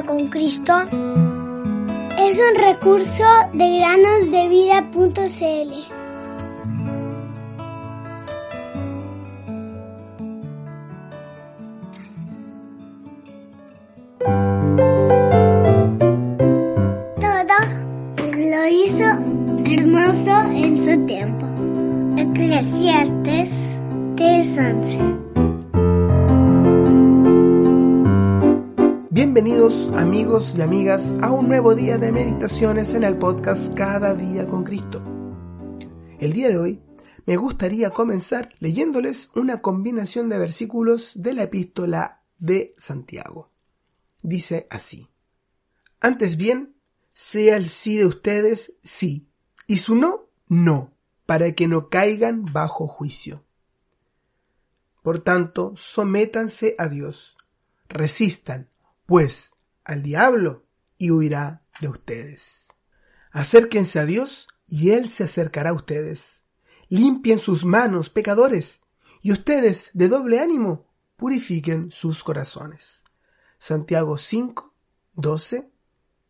con Cristo es un recurso de granosdevida.cl. Todo lo hizo hermoso en su tiempo. Eclesiastes 3:11 Bienvenidos amigos y amigas a un nuevo día de meditaciones en el podcast Cada día con Cristo. El día de hoy me gustaría comenzar leyéndoles una combinación de versículos de la epístola de Santiago. Dice así. Antes bien, sea el sí de ustedes sí, y su no, no, para que no caigan bajo juicio. Por tanto, sométanse a Dios, resistan, pues, al diablo, y huirá de ustedes. Acérquense a Dios, y Él se acercará a ustedes. Limpien sus manos, pecadores, y ustedes, de doble ánimo, purifiquen sus corazones. Santiago 5, 12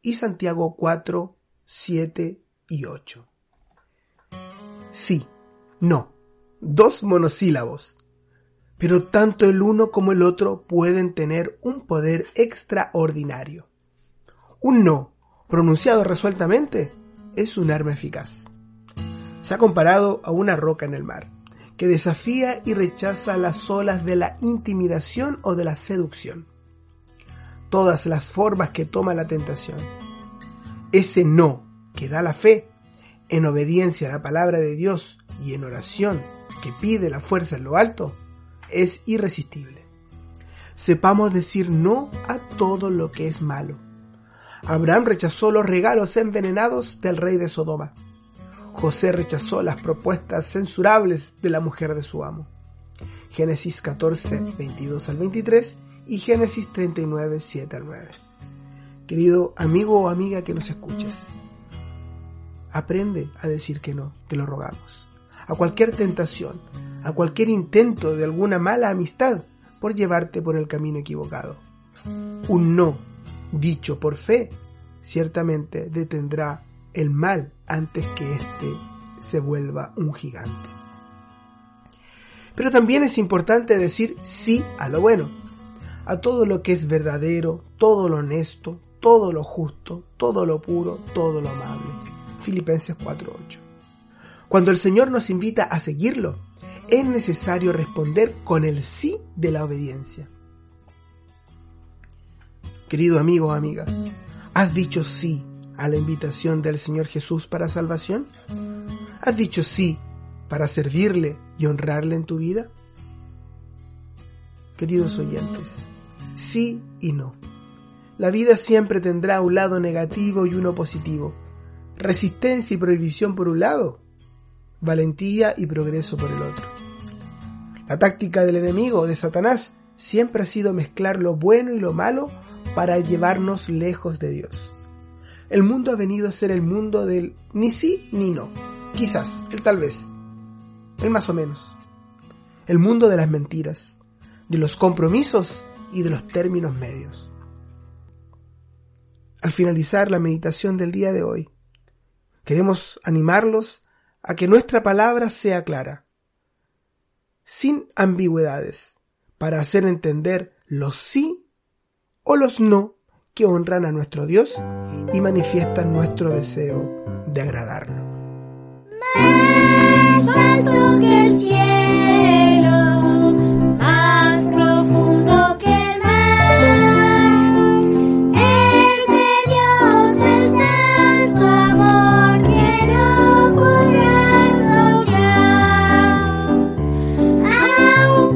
y Santiago 4, 7 y 8. Sí, no, dos monosílabos. Pero tanto el uno como el otro pueden tener un poder extraordinario. Un no, pronunciado resueltamente, es un arma eficaz. Se ha comparado a una roca en el mar, que desafía y rechaza las olas de la intimidación o de la seducción. Todas las formas que toma la tentación. Ese no que da la fe, en obediencia a la palabra de Dios y en oración que pide la fuerza en lo alto, es irresistible. Sepamos decir no a todo lo que es malo. Abraham rechazó los regalos envenenados del rey de Sodoma. José rechazó las propuestas censurables de la mujer de su amo. Génesis 14, 22 al 23 y Génesis 39, 7 al 9. Querido amigo o amiga que nos escuches, aprende a decir que no, te lo rogamos. A cualquier tentación, a cualquier intento de alguna mala amistad por llevarte por el camino equivocado. Un no dicho por fe ciertamente detendrá el mal antes que éste se vuelva un gigante. Pero también es importante decir sí a lo bueno, a todo lo que es verdadero, todo lo honesto, todo lo justo, todo lo puro, todo lo amable. Filipenses 4:8. Cuando el Señor nos invita a seguirlo, es necesario responder con el sí de la obediencia. Querido amigo o amiga, ¿has dicho sí a la invitación del Señor Jesús para salvación? ¿Has dicho sí para servirle y honrarle en tu vida? Queridos oyentes, sí y no. La vida siempre tendrá un lado negativo y uno positivo. Resistencia y prohibición por un lado, valentía y progreso por el otro. La táctica del enemigo, de Satanás, siempre ha sido mezclar lo bueno y lo malo para llevarnos lejos de Dios. El mundo ha venido a ser el mundo del ni sí ni no. Quizás, el tal vez, el más o menos. El mundo de las mentiras, de los compromisos y de los términos medios. Al finalizar la meditación del día de hoy, queremos animarlos a que nuestra palabra sea clara, sin ambigüedades, para hacer entender los sí o los no que honran a nuestro Dios y manifiestan nuestro deseo de agradarlo.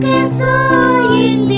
que soy